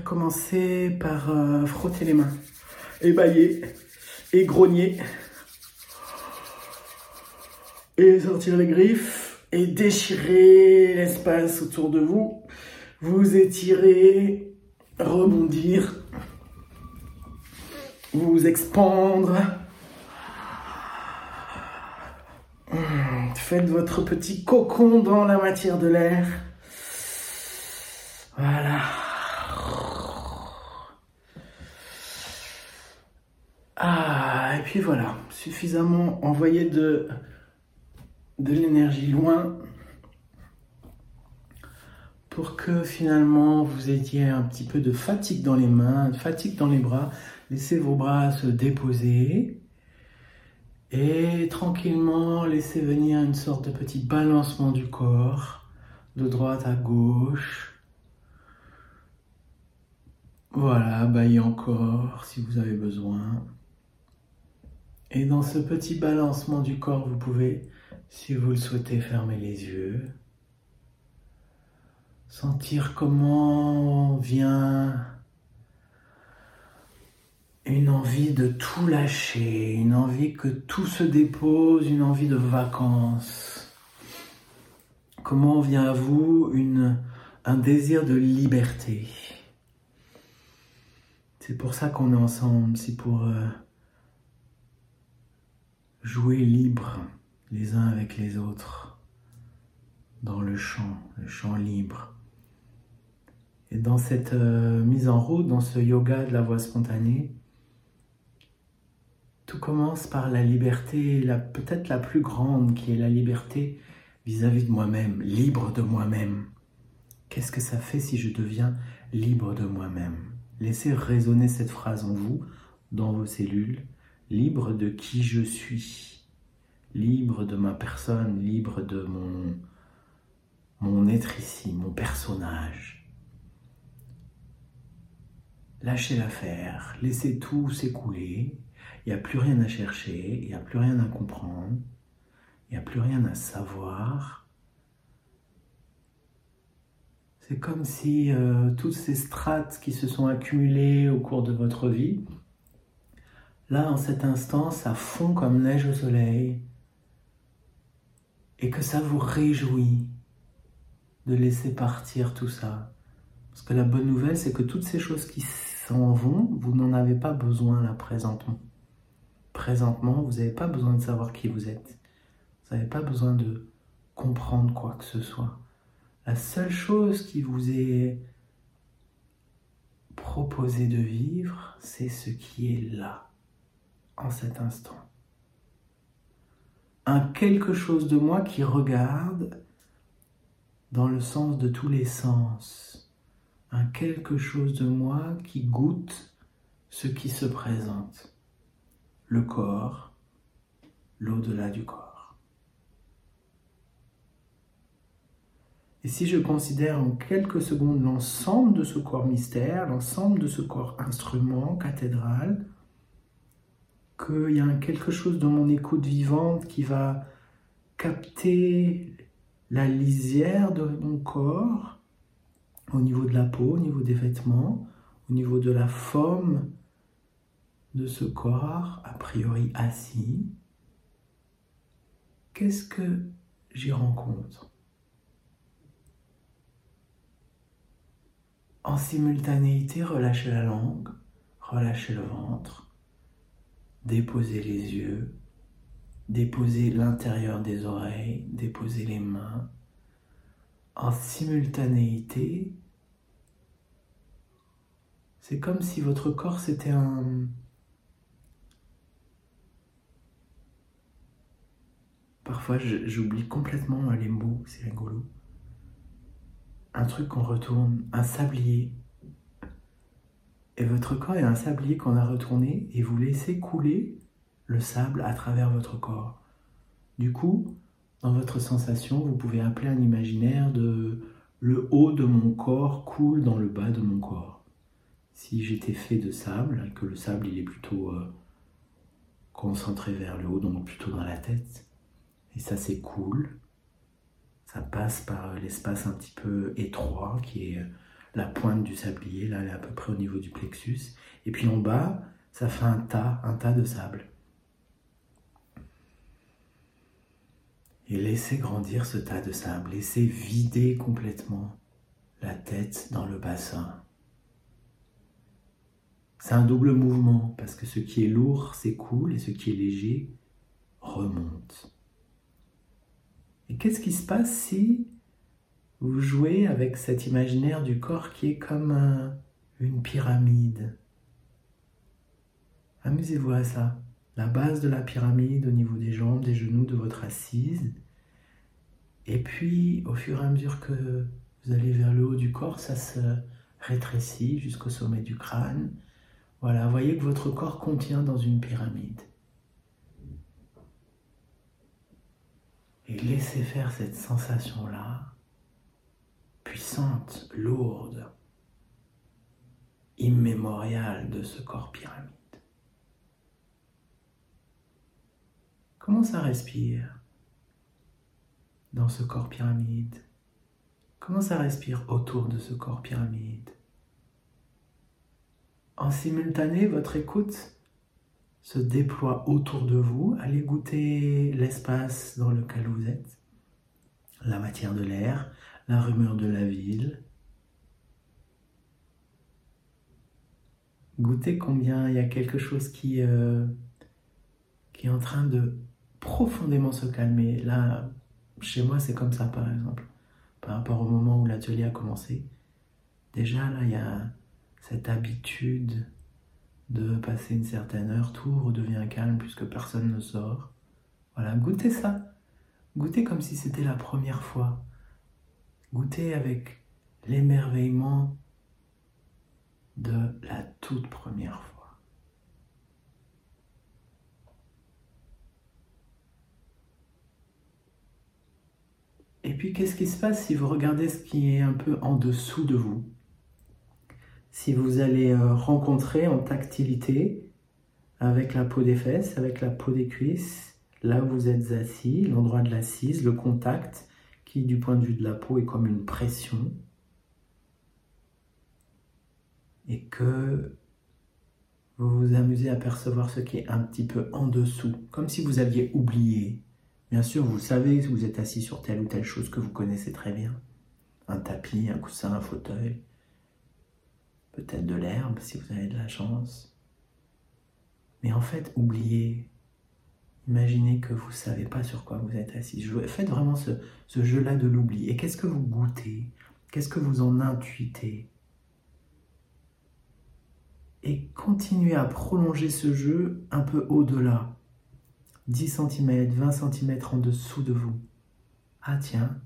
commencer par euh, frotter les mains, ébailler et grogner. Et sortir les griffes et déchirer l'espace autour de vous. Vous étirer, rebondir, vous expandre. Faites votre petit cocon dans la matière de l'air. Voilà. Ah, et voilà, suffisamment envoyé de, de l'énergie loin pour que finalement vous ayez un petit peu de fatigue dans les mains, fatigue dans les bras. Laissez vos bras se déposer et tranquillement laissez venir une sorte de petit balancement du corps de droite à gauche. Voilà, baillez encore si vous avez besoin. Et dans ce petit balancement du corps, vous pouvez, si vous le souhaitez, fermer les yeux. Sentir comment vient une envie de tout lâcher, une envie que tout se dépose, une envie de vacances. Comment vient à vous un désir de liberté C'est pour ça qu'on est ensemble, c'est pour euh, jouer libre les uns avec les autres dans le champ, le champ libre. Et dans cette euh, mise en route, dans ce yoga de la voix spontanée, tout commence par la liberté, peut-être la plus grande, qui est la liberté vis-à-vis de moi-même, libre de moi-même. Qu'est-ce que ça fait si je deviens libre de moi-même? Laissez résonner cette phrase en vous, dans vos cellules, libre de qui je suis, libre de ma personne, libre de mon, mon être ici, mon personnage. Lâchez l'affaire, laissez tout s'écouler. Il n'y a plus rien à chercher, il n'y a plus rien à comprendre, il n'y a plus rien à savoir. C'est comme si euh, toutes ces strates qui se sont accumulées au cours de votre vie, là, en cet instant, ça fond comme neige au soleil et que ça vous réjouit de laisser partir tout ça. Parce que la bonne nouvelle, c'est que toutes ces choses qui s'en vont, vous n'en avez pas besoin là présentement. Présentement, vous n'avez pas besoin de savoir qui vous êtes. Vous n'avez pas besoin de comprendre quoi que ce soit. La seule chose qui vous est proposé de vivre, c'est ce qui est là, en cet instant. Un quelque chose de moi qui regarde dans le sens de tous les sens un quelque chose de moi qui goûte ce qui se présente, le corps, l'au-delà du corps. Et si je considère en quelques secondes l'ensemble de ce corps mystère, l'ensemble de ce corps instrument, cathédrale, qu'il y a quelque chose dans mon écoute vivante qui va capter la lisière de mon corps, au niveau de la peau, au niveau des vêtements, au niveau de la forme de ce corps, a priori assis, qu'est-ce que j'y rencontre? En simultanéité, relâchez la langue, relâchez le ventre, déposez les yeux, déposez l'intérieur des oreilles, déposez les mains. En simultanéité, c'est comme si votre corps c'était un... Parfois j'oublie complètement les mots, c'est rigolo. Un truc qu'on retourne, un sablier. Et votre corps est un sablier qu'on a retourné et vous laissez couler le sable à travers votre corps. Du coup, dans votre sensation, vous pouvez appeler un imaginaire de le haut de mon corps coule dans le bas de mon corps si j'étais fait de sable, que le sable il est plutôt euh, concentré vers le haut, donc plutôt dans la tête, et ça cool, ça passe par l'espace un petit peu étroit qui est la pointe du sablier, là elle est à peu près au niveau du plexus. Et puis en bas, ça fait un tas, un tas de sable. Et laissez grandir ce tas de sable, laissez vider complètement la tête dans le bassin. C'est un double mouvement parce que ce qui est lourd s'écoule et ce qui est léger remonte. Et qu'est-ce qui se passe si vous jouez avec cet imaginaire du corps qui est comme une pyramide Amusez-vous à ça. La base de la pyramide au niveau des jambes, des genoux, de votre assise. Et puis, au fur et à mesure que vous allez vers le haut du corps, ça se rétrécit jusqu'au sommet du crâne. Voilà, voyez que votre corps contient dans une pyramide. Et laissez faire cette sensation-là, puissante, lourde, immémoriale de ce corps pyramide. Comment ça respire dans ce corps pyramide? Comment ça respire autour de ce corps pyramide? En simultané, votre écoute se déploie autour de vous. Allez goûter l'espace dans lequel vous êtes, la matière de l'air, la rumeur de la ville. Goûtez combien il y a quelque chose qui, euh, qui est en train de profondément se calmer. Là, chez moi, c'est comme ça, par exemple. Par rapport au moment où l'atelier a commencé. Déjà, là, il y a cette habitude de passer une certaine heure, tout redevient calme puisque personne ne sort. Voilà, goûtez ça. Goûtez comme si c'était la première fois. Goûtez avec l'émerveillement de la toute première fois. Et puis, qu'est-ce qui se passe si vous regardez ce qui est un peu en dessous de vous? Si vous allez euh, rencontrer en tactilité avec la peau des fesses, avec la peau des cuisses, là où vous êtes assis, l'endroit de l'assise, le contact qui, du point de vue de la peau, est comme une pression. Et que vous vous amusez à percevoir ce qui est un petit peu en dessous, comme si vous aviez oublié Bien sûr, vous savez, vous êtes assis sur telle ou telle chose que vous connaissez très bien. Un tapis, un coussin, un fauteuil. Peut-être de l'herbe si vous avez de la chance. Mais en fait, oubliez. Imaginez que vous ne savez pas sur quoi vous êtes assis. Faites vraiment ce, jeu-là de l'oubli. Et qu'est-ce que vous goûtez? Qu'est-ce que vous en intuitez? Et continuez à prolonger ce jeu un peu au-delà. 10 cm, 20 cm en dessous de vous. Ah tiens,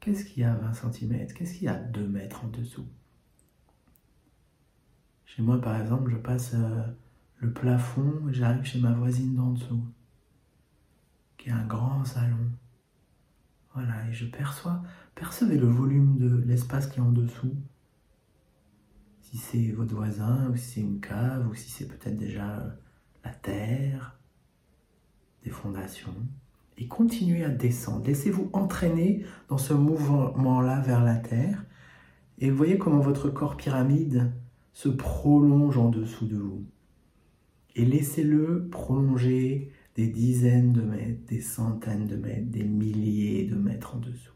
qu'est-ce qu'il y a à 20 cm Qu'est-ce qu'il y a à 2 mètres en dessous? Chez moi, par exemple, je passe euh, le plafond j'arrive chez ma voisine d'en dessous, un grand salon. Voilà, et je perçois, percevez le volume de l'espace qui est en dessous. Si c'est votre voisin, ou si c'est une cave, ou si c'est peut-être déjà la terre, des fondations et continuez à descendre. Laissez-vous entraîner dans ce mouvement-là vers la terre et voyez comment votre corps pyramide se prolonge en dessous de vous. Et laissez-le prolonger des dizaines de mètres, des centaines de mètres, des milliers de mètres en dessous.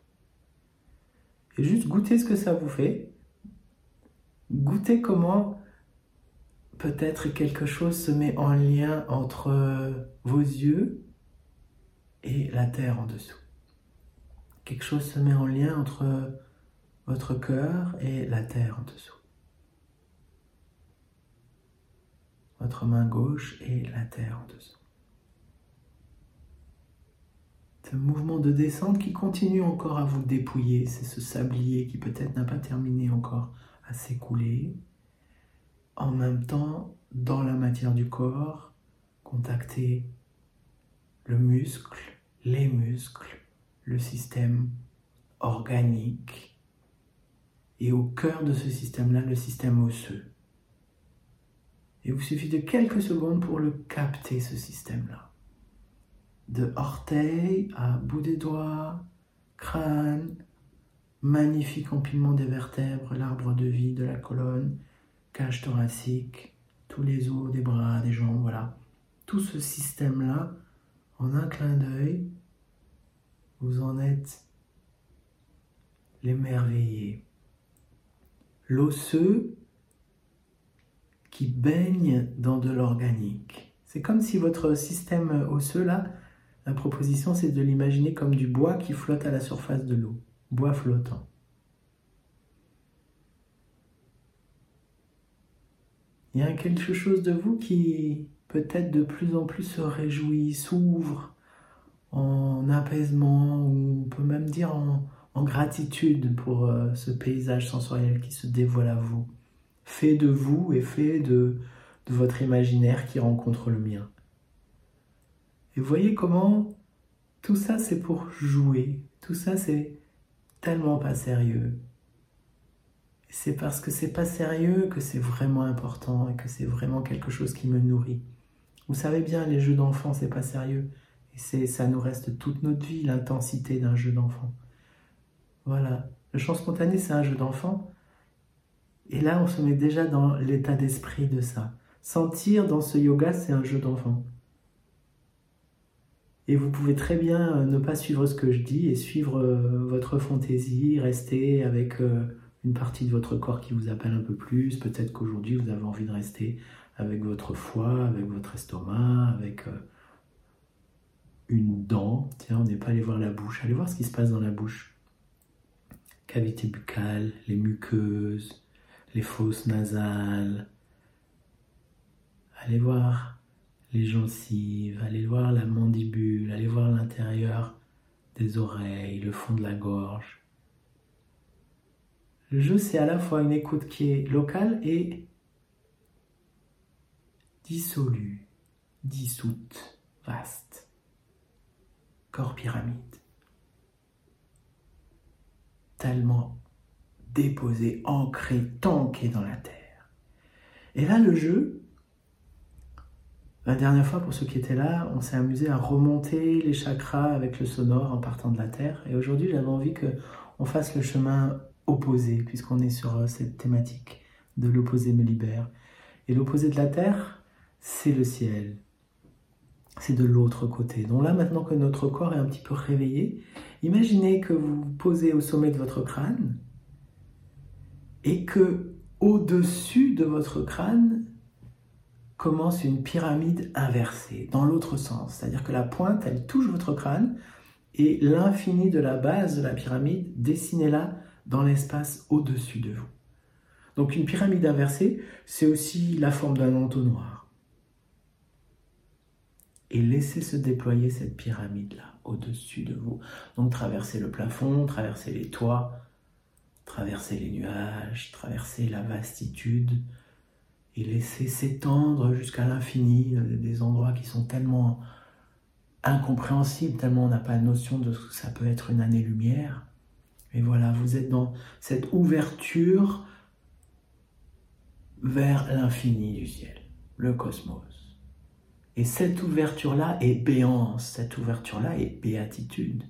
Et juste goûtez ce que ça vous fait. Goûtez comment peut-être quelque chose se met en lien entre vos yeux et la terre en dessous. Quelque chose se met en lien entre votre cœur et la terre en dessous. Votre main gauche et la terre en dessous. Ce mouvement de descente qui continue encore à vous dépouiller, c'est ce sablier qui peut-être n'a pas terminé encore à s'écouler. En même temps, dans la matière du corps, contacter le muscle, les muscles, le système organique et au cœur de ce système-là, le système osseux. Et il vous suffit de quelques secondes pour le capter, ce système-là. De orteil à bout des doigts, crâne, magnifique empilement des vertèbres, l'arbre de vie de la colonne, cage thoracique, tous les os des bras, des jambes, voilà. Tout ce système-là, en un clin d'œil, vous en êtes l'émerveillé. L'osseux qui baigne dans de l'organique. C'est comme si votre système osseux, là, la proposition, c'est de l'imaginer comme du bois qui flotte à la surface de l'eau, bois flottant. Il y a quelque chose de vous qui peut-être de plus en plus se réjouit, s'ouvre en apaisement, ou on peut même dire en, gratitude pour euh, ce paysage sensoriel qui se dévoile à vous, fait de vous et fait de, de votre imaginaire qui rencontre le mien. Et voyez comment tout ça c'est pour jouer, tout ça c'est tellement pas sérieux. C'est parce que c'est pas sérieux que c'est vraiment important et que c'est vraiment quelque chose qui me nourrit. Vous savez bien, les jeux d'enfants, c'est pas sérieux. Et ça nous reste toute notre vie, l'intensité d'un jeu d'enfant. Voilà. Le chant spontané, c'est un jeu d'enfant. Et là, on se met déjà dans l'état d'esprit de ça. Sentir dans ce yoga, c'est un jeu d'enfant. Et vous pouvez très bien euh, ne pas suivre ce que je dis et suivre euh, votre fantaisie, rester avec euh, une partie de votre corps qui vous appelle un peu plus. Peut-être qu'aujourd'hui, vous avez envie de rester avec votre foie, avec votre estomac, avec une dent. Tiens, on n'est pas allé voir la bouche. Allez voir ce qui se passe dans la bouche. Cavité buccale, les muqueuses, les fosses nasales. Allez voir les gencives, allez voir la mandibule, allez voir l'intérieur des oreilles, le fond de la gorge. Le jeu, c'est à la fois une écoute qui est locale et dissolue, dissoute, vaste. Corps pyramide. Tellement déposé, ancré, tanké dans la terre. Et là, le jeu, la dernière fois, pour ceux qui étaient là, on s'est amusé à remonter les chakras avec le sonore en partant de la Terre. Et aujourd'hui, j'avais envie qu'on fasse le chemin opposé, puisqu'on est sur euh, cette thématique de l'opposé me libère. Et l'opposé de la Terre, c'est le ciel. C'est de l'autre côté. Donc là, maintenant que notre corps est un petit peu réveillé, imaginez que vous vous posez au sommet de votre crâne et que au-dessus de votre crâne, commence une pyramide inversée, dans l'autre sens. C'est-à-dire que la pointe, elle touche votre crâne, et l'infini de la base de la pyramide, dessinez-la dans l'espace au-dessus de vous. Donc une pyramide inversée, c'est aussi la forme d'un entonnoir. Et laissez se déployer cette pyramide-là au-dessus de vous. Donc traversez le plafond, traversez les toits, traversez les nuages, traversez la vastitude, et laisser s'étendre jusqu'à l'infini, euh, des endroits qui sont tellement incompréhensibles, tellement on n'a pas notion de ce que ça peut être une année-lumière. Et voilà, vous êtes dans cette ouverture vers l'infini du ciel, le cosmos. Et cette ouverture-là est béance, cette ouverture-là est béatitude,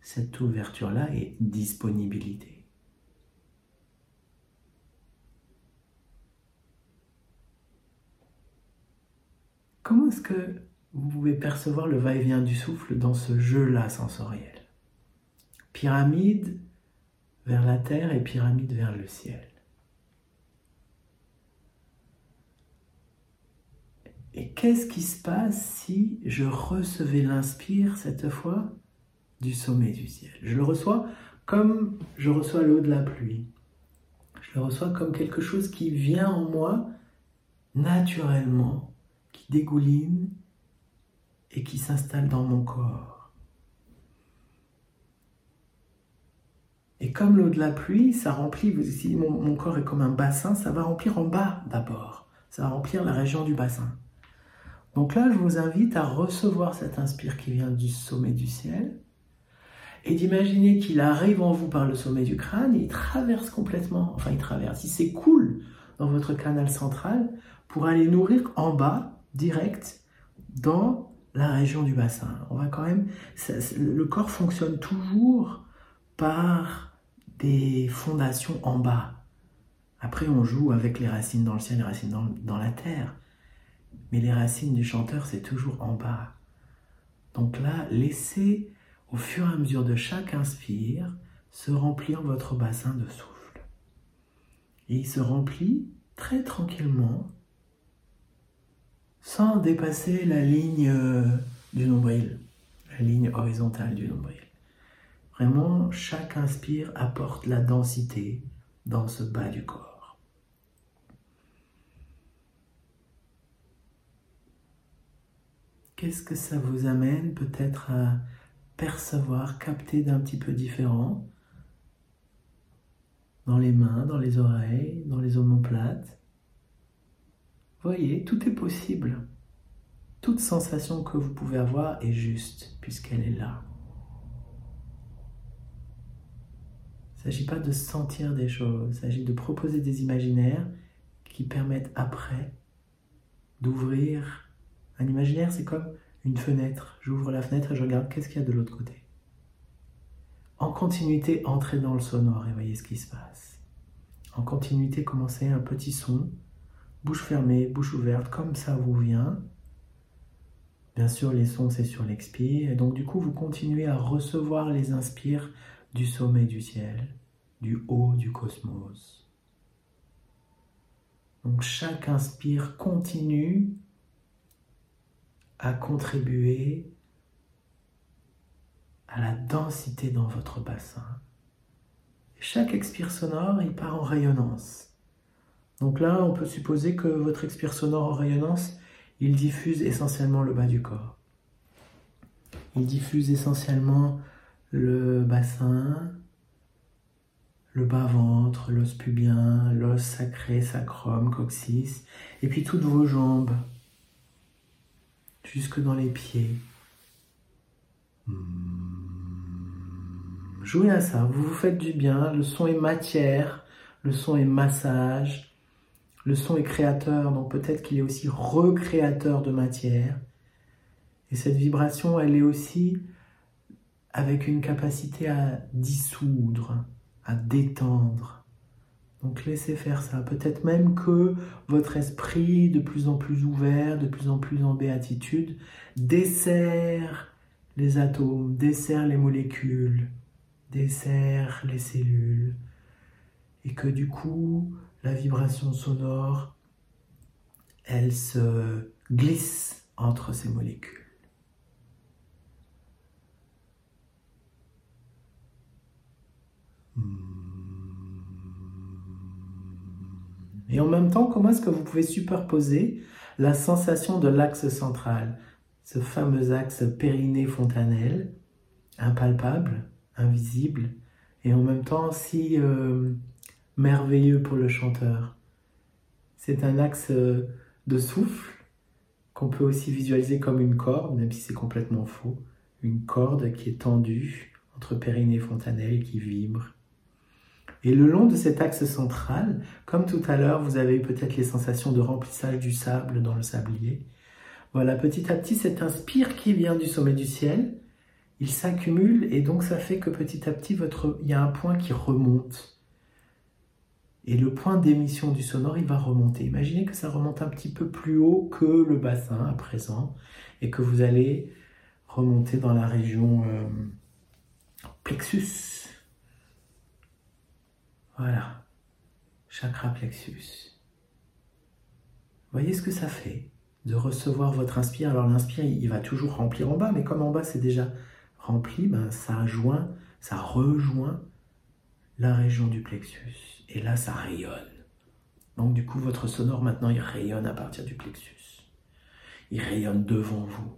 cette ouverture-là est disponibilité. Comment est-ce que vous pouvez percevoir le va-et-vient du souffle dans ce jeu-là sensoriel? Pyramide vers la terre et pyramide vers le ciel. Et qu'est-ce qui se passe si je recevais l'inspire cette fois du sommet du ciel? Je le reçois comme je reçois l'eau de la pluie. Je le reçois comme quelque chose qui vient en moi naturellement dégouline et qui s'installe dans mon corps. Et comme l'eau de la pluie, ça remplit, si mon, mon corps est comme un bassin, ça va remplir en bas d'abord. Ça va remplir la région du bassin. Donc là, je vous invite à recevoir cet inspire qui vient du sommet du ciel et d'imaginer qu'il arrive en vous par le sommet du crâne et il traverse complètement, enfin il traverse, il s'écoule dans votre canal central pour aller nourrir en bas direct dans la région du bassin. On va quand même, le corps fonctionne toujours par des fondations en bas. Après, on joue avec les racines dans le ciel, les racines dans, dans la terre. Mais les racines du chanteur, c'est toujours en bas. Donc là, laissez au fur et à mesure de chaque inspire se remplir votre bassin de souffle. Et il se remplit très tranquillement, sans dépasser la ligne euh, du nombril, la ligne horizontale du nombril. Vraiment, chaque inspire apporte la densité dans ce bas du corps. Qu'est-ce que ça vous amène peut-être à percevoir, capter d'un petit peu différent dans les mains, dans les oreilles, dans les omoplates? Voyez, tout est possible. Toute sensation que vous pouvez avoir est juste puisqu'elle est là. Il ne s'agit pas de sentir des choses, il s'agit de proposer des imaginaires qui permettent après d'ouvrir. Un imaginaire, c'est comme une fenêtre. J'ouvre la fenêtre et je regarde qu'est-ce qu'il y a de l'autre côté. En continuité, entrez dans le sonore et voyez ce qui se passe. En continuité, commencez un petit son, bouche fermée, bouche ouverte, comme ça vous vient. Bien sûr, les sons, c'est sur l'expire. Et donc, du coup, vous continuez à recevoir les inspires du sommet du ciel, du haut du cosmos. Donc, chaque inspire continue à contribuer à la densité dans votre bassin. chaque expire sonore, il part en rayonnance. Donc là, on peut supposer que votre expire sonore en rayonnance, il diffuse essentiellement le bas du corps. Il diffuse essentiellement le bassin, le bas-ventre, l'os pubien, l'os sacré, sacrum, coccyx, et puis toutes vos jambes, jusque dans les pieds. Hmm. Jouez à ça, vous vous faites du bien, le son est matière, le son est massage, le son est créateur, donc peut-être qu'il est aussi recréateur de matière. Et cette vibration, elle est aussi avec une capacité à dissoudre, à détendre, donc laissez faire ça. Peut-être même que votre esprit, de plus en plus ouvert, de plus en plus en béatitude, dessert les atomes, dessert les molécules, dessert les cellules. Et que du coup, la vibration sonore, elle se glisse entre ces molécules. Et en même temps, comment est-ce que vous pouvez superposer la sensation de l'axe central, ce fameux axe périnée-fontanelle, impalpable, invisible, et en même temps si euh, merveilleux pour le chanteur. C'est un axe euh, de souffle qu'on peut aussi visualiser comme une corde, même si c'est complètement faux. Une corde qui est tendue entre périnée et fontanelle qui vibre et le long de cet axe central, comme tout à l'heure, vous avez peut-être les sensations de remplissage du sable dans le sablier. Voilà, petit à petit, cet inspire qui vient du sommet du ciel, il s'accumule et donc ça fait que petit à petit, votre... il y a un point qui remonte. Et le point d'émission du sonore, il va remonter. Imaginez que ça remonte un petit peu plus haut que le bassin à présent et que vous allez remonter dans la région euh, plexus voilà. Chakra plexus. Voyez ce que ça fait de recevoir votre inspire. Alors l'inspire, il va toujours remplir en bas, mais comme en bas c'est déjà rempli, ben, ça joint, ça rejoint la région du plexus. Et là, ça rayonne. Donc du coup, votre sonore maintenant, il rayonne à partir du plexus. Il rayonne devant vous.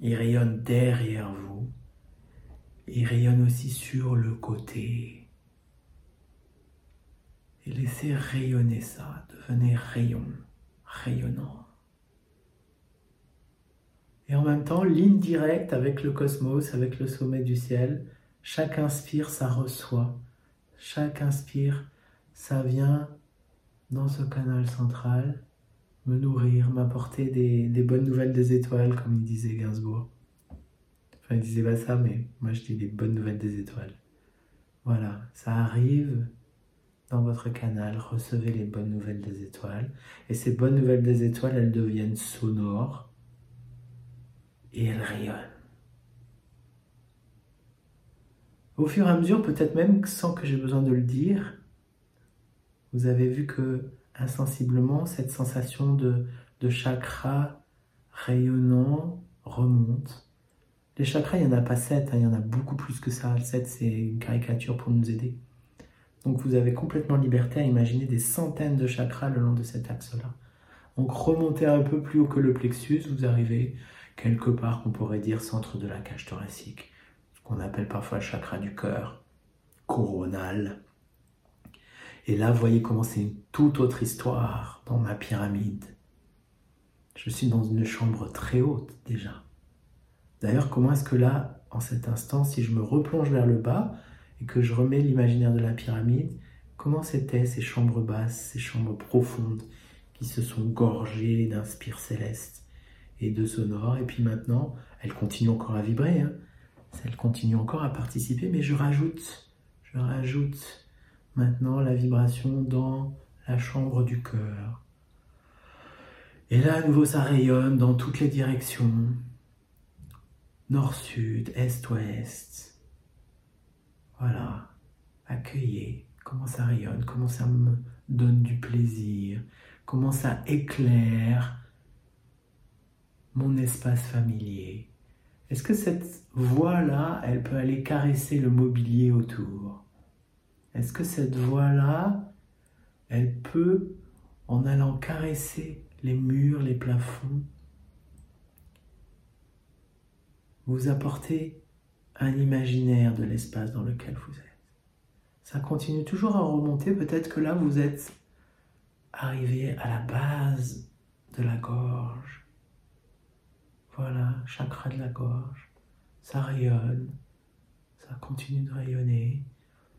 Il rayonne derrière vous. Il rayonne aussi sur le côté. Et laissez rayonner ça, devenez rayon, rayonnant. Et en même temps, ligne directe avec le cosmos, avec le sommet du ciel. Chaque inspire, ça reçoit. Chaque inspire, ça vient dans ce canal central me nourrir, m'apporter des, bonnes nouvelles des étoiles, comme il disait Gainsbourg. Enfin, il disait pas ça, mais moi je dis des bonnes nouvelles des étoiles. Voilà, ça arrive dans votre canal, recevez les bonnes nouvelles des étoiles. Et ces bonnes nouvelles des étoiles, elles deviennent sonores et elles rayonnent. Au fur et à mesure, peut-être même sans que j'ai besoin de le dire, vous avez vu que insensiblement, cette sensation de, de chakra rayonnant remonte. Les chakras, il n'y en a pas sept, hein, il y en a beaucoup plus que ça. Sept, c'est une caricature pour nous aider. Donc vous avez complètement liberté à imaginer des centaines de chakras le long de cet axe-là. Donc remontez un peu plus haut que le plexus, vous arrivez quelque part qu'on pourrait dire centre de la cage thoracique, qu'on appelle parfois le chakra du cœur, coronal. Et là, vous voyez comment c'est une toute autre histoire dans ma pyramide. Je suis dans une chambre très haute déjà. D'ailleurs, comment est-ce que là, en cet instant, si je me replonge vers le bas et que je remets l'imaginaire de la pyramide, comment c'était ces chambres basses, ces chambres profondes qui se sont gorgées d'inspire céleste et de sonore, et puis maintenant, elles continuent encore à vibrer, hein. Elles continuent encore à participer, mais je rajoute, je rajoute maintenant la vibration dans la chambre du cœur. Et là, à nouveau, ça rayonne dans toutes les directions, nord-sud, est-ouest. Voilà, accueillez comment ça rayonne, comment ça me donne du plaisir, comment ça éclaire mon espace familier? Est-ce que cette voix-là, elle peut aller caresser le mobilier autour? Est-ce que cette voix-là, elle peut, en allant caresser les murs, les plafonds, vous apporter un imaginaire de l'espace dans lequel vous êtes? Ça continue toujours à remonter, peut-être que là vous êtes arrivé à la base de la gorge voilà, chakra de la gorge. Ça rayonne. Ça continue de rayonner.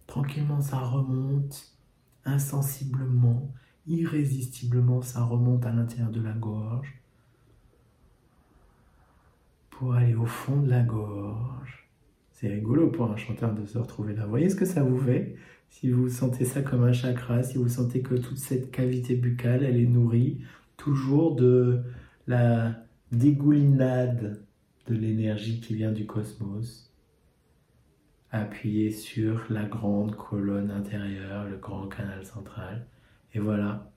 Tranquillement, ça remonte. Insensiblement, irrésistiblement, ça remonte à l'intérieur de la gorge. Pour aller au fond de la gorge. C'est rigolo pour un chanteur de se retrouver là. Vous voyez ce que ça vous fait? Si vous sentez ça comme un chakra, si vous sentez que toute cette cavité buccale, elle est nourrie toujours de la dégoulinade de l'énergie qui vient du cosmos, appuyé sur la grande colonne intérieure, le grand canal central. Et voilà,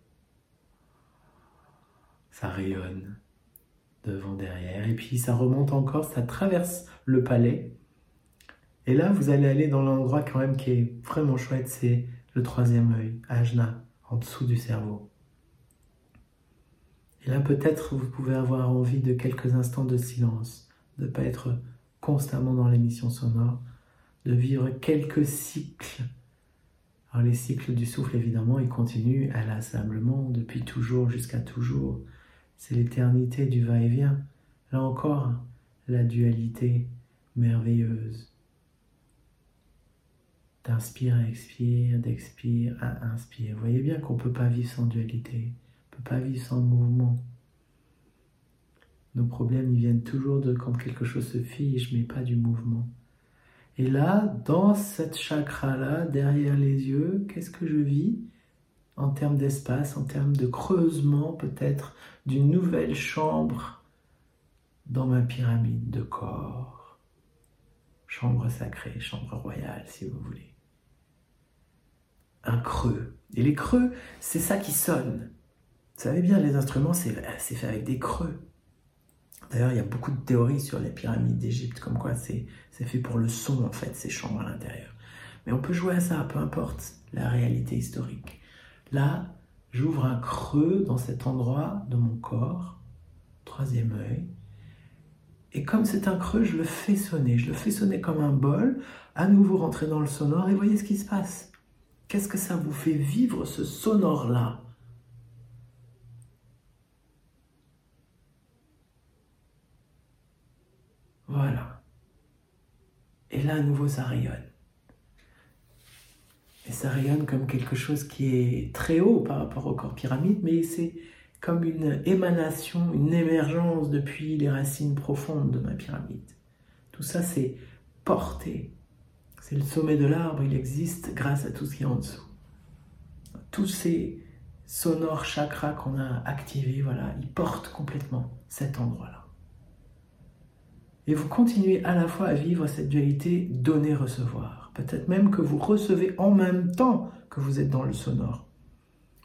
ça rayonne devant, derrière. Et puis ça remonte encore, ça traverse le palais. Et là, vous allez aller dans l'endroit quand même qui est vraiment chouette, c'est le troisième œil, Ajna, en dessous du cerveau. Et là, peut-être vous pouvez avoir envie de quelques instants de silence, de ne pas être constamment dans l'émission sonore, de vivre quelques cycles. Alors les cycles du souffle, évidemment, ils continuent inlassablement depuis toujours jusqu'à toujours. C'est l'éternité du va-et-vient. Là encore, la dualité merveilleuse. D'inspire à expire, d'expire à inspire. Vous voyez bien qu'on ne peut pas vivre sans dualité pas vivre sans mouvement. Nos problèmes, ils viennent toujours de quand quelque chose se fige, mais pas du mouvement. Et là, dans cette chakra-là, derrière les yeux, qu'est-ce que je vis? En termes d'espace, en termes de creusement peut-être d'une nouvelle chambre dans ma pyramide de corps. Chambre sacrée, chambre royale, si vous voulez. Un creux. Et les creux, c'est ça qui sonne. Vous savez bien, les instruments, c'est fait avec des creux. D'ailleurs, il y a beaucoup de théories sur les pyramides d'Égypte, comme quoi c'est fait pour le son, en fait, ces chambres à l'intérieur. Mais on peut jouer à ça, peu importe la réalité historique. Là, j'ouvre un creux dans cet endroit de mon corps, troisième œil, et comme c'est un creux, je le fais sonner. Je le fais sonner comme un bol, à nouveau rentrer dans le sonore, et voyez ce qui se passe. Qu'est-ce que ça vous fait vivre ce sonore-là? Voilà. Et là, à nouveau, ça rayonne. Et ça rayonne comme quelque chose qui est très haut par rapport au corps pyramide, mais c'est comme une émanation, une émergence depuis les racines profondes de ma pyramide. Tout ça, c'est porté. C'est le sommet de l'arbre, il existe grâce à tout ce qui est en dessous. Tous ces sonores chakras qu'on a activés, voilà, ils portent complètement cet endroit-là. Et vous continuez à la fois à vivre cette dualité donner-recevoir. Peut-être même que vous recevez en même temps que vous êtes dans le sonore.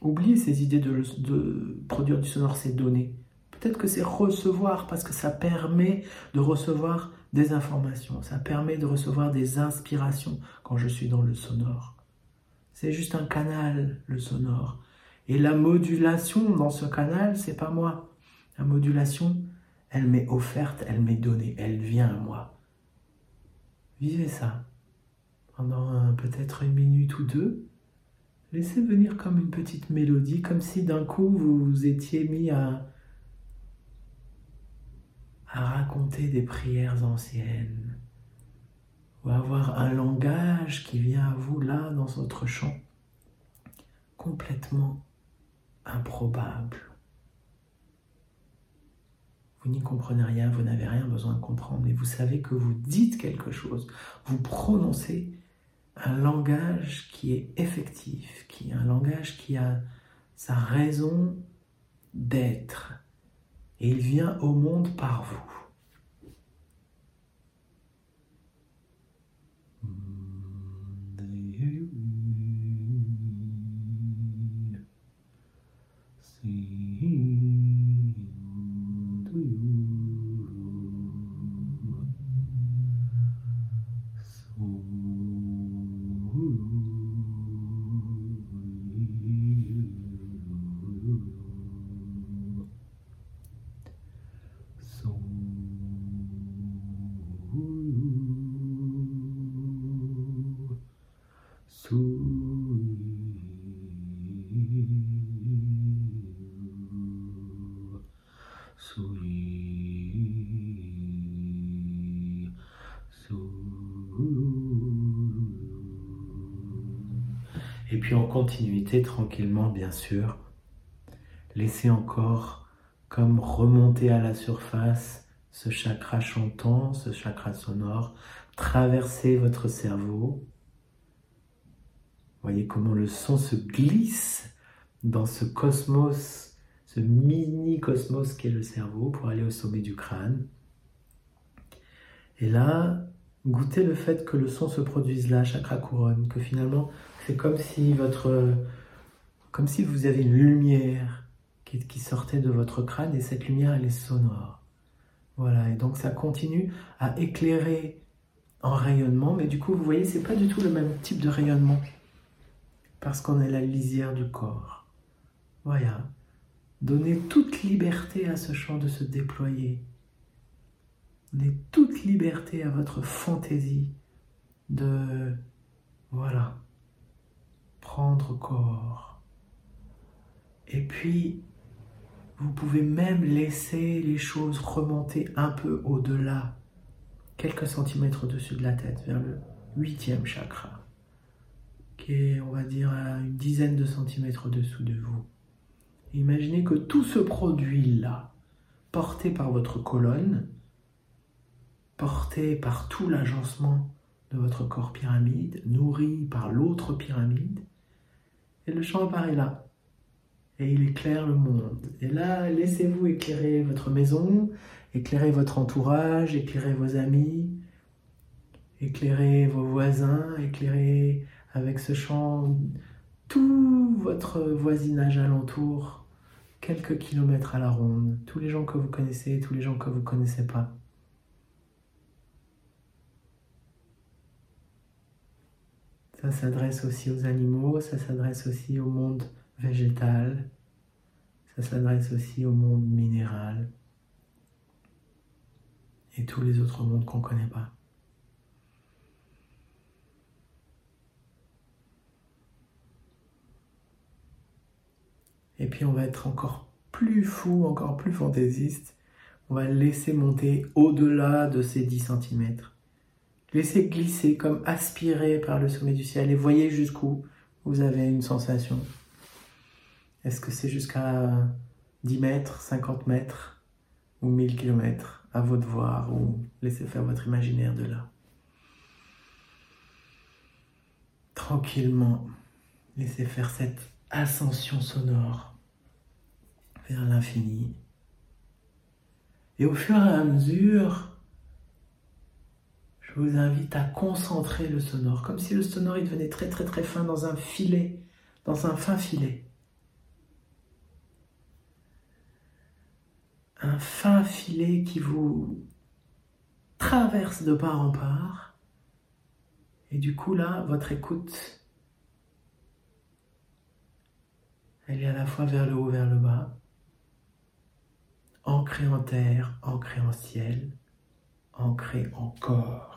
Oubliez ces idées de, produire du sonore, c'est donner. Peut-être que c'est recevoir parce que ça permet de recevoir des informations, ça permet de recevoir des inspirations quand je suis dans le sonore. C'est juste un canal, le sonore. Et la modulation dans ce canal, c'est pas moi. La modulation, elle m'est offerte, elle m'est donnée, elle vient à moi. Vivez ça pendant peut-être une minute ou deux. Laissez venir comme une petite mélodie, comme si d'un coup vous vous étiez mis à, raconter des prières anciennes ou avoir un langage qui vient à vous là dans votre champ complètement improbable. Vous n'y comprenez rien, vous n'avez rien besoin de comprendre, mais vous savez que vous dites quelque chose, vous prononcez un langage qui est effectif, qui est un langage qui a sa raison d'être, et il vient au monde par vous. Continuité, tranquillement, bien sûr, laissez encore comme remonter à la surface ce chakra chantant, ce chakra sonore, traverser votre cerveau. Voyez comment le son se glisse dans ce cosmos, ce mini cosmos qu'est le cerveau pour aller au sommet du crâne. Et là, goûtez le fait que le son se produise là, chakra couronne, que finalement c'est comme si votre, comme si vous avez une lumière qui, qui sortait de votre crâne et cette lumière elle est sonore. Voilà, et donc ça continue à éclairer en rayonnement, mais du coup vous voyez c'est pas du tout le même type de rayonnement parce qu'on est la lisière du corps. Voilà, donnez toute liberté à ce champ de se déployer. Donnez toute liberté à votre fantaisie de voilà prendre corps. Et puis, vous pouvez même laisser les choses remonter un peu au-delà, quelques centimètres au-dessus de la tête, vers le huitième chakra, qui est, on va dire, à une dizaine de centimètres au-dessous de vous. Imaginez que tout ce produit-là, porté par votre colonne, porté par tout l'agencement de votre corps pyramide, nourri par l'autre pyramide, et le champ apparaît là. Et il éclaire le monde. Et là, laissez-vous éclairer votre maison, éclairer votre entourage, éclairer vos amis, éclairer vos voisins, éclairer avec ce champ tout votre voisinage alentour, quelques kilomètres à la ronde, tous les gens que vous connaissez, tous les gens que vous ne connaissez pas. Ça s'adresse aussi aux animaux, ça s'adresse aussi au monde végétal, ça s'adresse aussi au monde minéral et tous les autres mondes qu'on ne connaît pas. Et puis on va être encore plus fou, encore plus fantaisiste. On va laisser monter au-delà de ces 10 cm. Laissez glisser comme aspiré par le sommet du ciel et voyez jusqu'où vous avez une sensation. Est-ce que c'est jusqu'à 10 mètres, 50 mètres ou 1000 kilomètres? À vous de voir ou laissez faire votre imaginaire de là. Tranquillement, laissez faire cette ascension sonore vers l'infini. Et au fur et à mesure, je vous invite à concentrer le sonore, comme si le sonore il devenait très très très fin dans un filet, dans un fin filet. Un fin filet qui vous traverse de part en part. Et du coup là, votre écoute, elle est à la fois vers le haut, vers le bas, ancrée en terre, ancrée en ciel, ancrée en corps.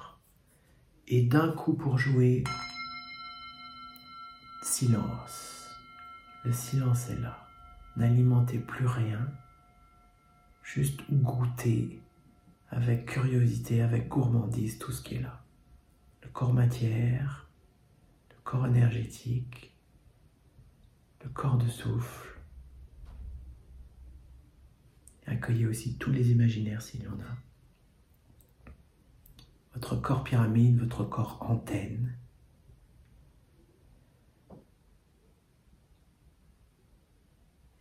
Et d'un coup pour jouer, silence. Le silence est là. N'alimentez plus rien. Juste goûter avec curiosité, avec gourmandise tout ce qui est là. Le corps matière, le corps énergétique, le corps de souffle. accueillez aussi tous les imaginaires s'il y en a. Votre corps pyramide, votre corps antenne.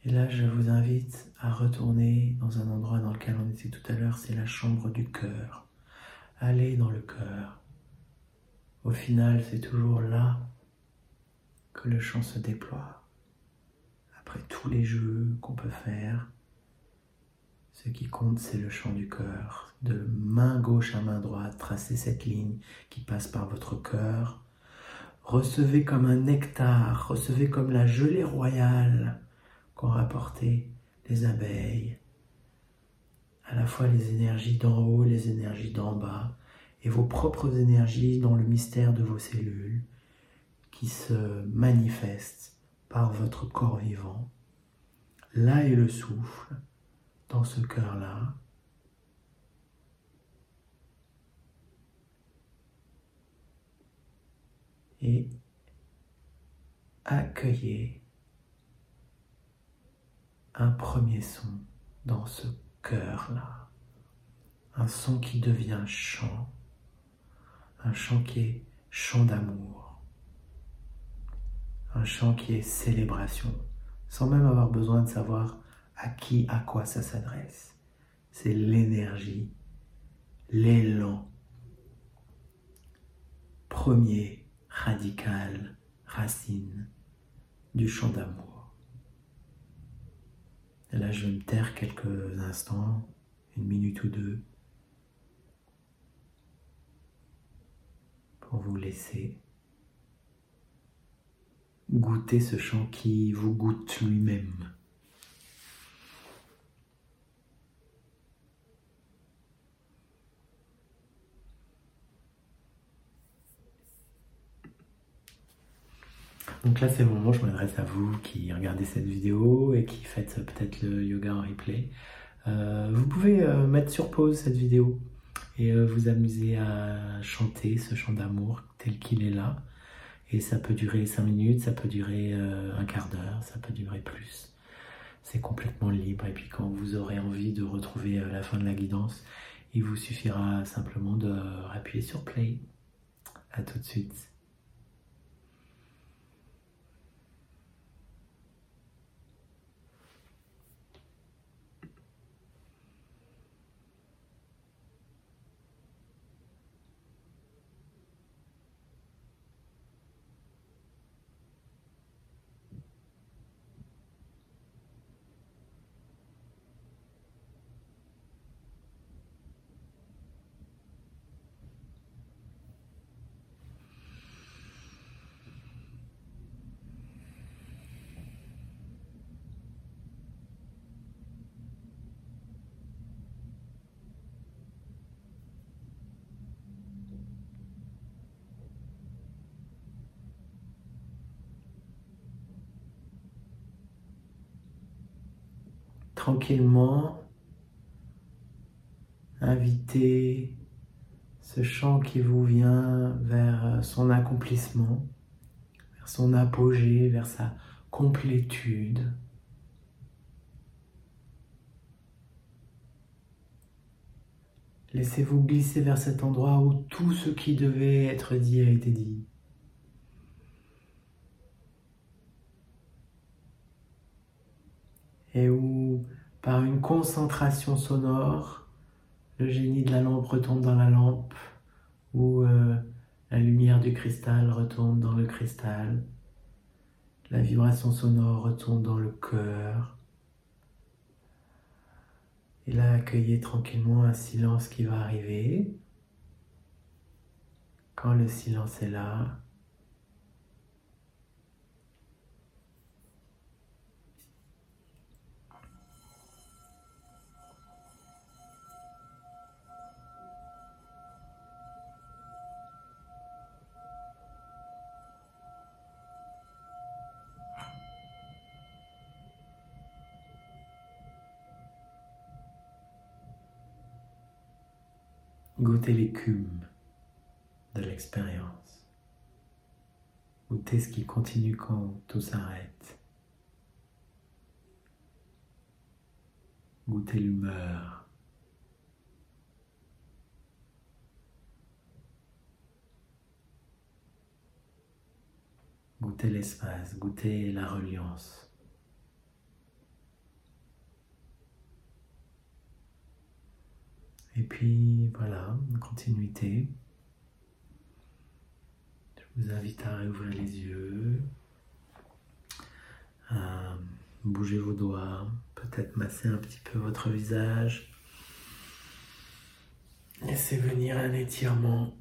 Et là, je vous invite à retourner dans un endroit dans lequel on était tout à l'heure, c'est la chambre du cœur. Allez dans le cœur. Au final, c'est toujours là que le chant se déploie. Après tous les jeux qu'on peut faire, ce qui compte, c'est le chant du cœur. De main gauche à main droite, tracez cette ligne qui passe par votre cœur. Recevez comme un nectar, recevez comme la gelée royale qu'ont rapporté les abeilles, à la fois les énergies d'en haut, les énergies d'en bas, et vos propres énergies dans le mystère de vos cellules, qui se manifestent par votre corps vivant. Là est le souffle, dans ce cœur-là. Et accueillez un premier son dans ce cœur-là. Un son qui devient chant. Un chant qui est chant d'amour. Un chant qui est célébration, sans même avoir besoin de savoir à qui, à quoi ça s'adresse? C'est l'énergie, l'élan premier, radical, racine du chant d'amour. Et là, je vais me taire quelques instants, une minute ou deux, pour vous laisser goûter ce chant qui vous goûte lui-même. Donc là, c'est le moment, je m'adresse à vous qui regardez cette vidéo et qui faites peut-être le yoga en replay. Euh, vous pouvez euh, mettre sur pause cette vidéo et euh, vous amuser à chanter ce chant d'amour tel qu'il est là. Et ça peut durer 5 minutes, ça peut durer un quart d'heure, ça peut durer plus. C'est complètement libre. Et puis quand vous aurez envie de retrouver la fin de la guidance, il vous suffira simplement de appuyer sur play. À tout de suite. tranquillement inviter ce chant qui vous vient vers son accomplissement, vers son apogée, vers sa complétude. Laissez-vous glisser vers cet endroit où tout ce qui devait être dit a été dit. Et où par une concentration sonore, le génie de la lampe retombe dans la lampe, ou euh, la lumière du cristal retombe dans le cristal, la vibration sonore retombe dans le cœur. Et là, accueillez tranquillement un silence qui va arriver. Quand le silence est là, Goûtez l'écume de l'expérience. Goûtez ce qui continue quand tout s'arrête. Goûtez l'humeur. Goûtez l'espace, goûtez la reliance. Et puis voilà, continuité. Je vous invite à réouvrir les yeux, à bouger vos doigts, peut-être masser un petit peu votre visage. Laissez venir un étirement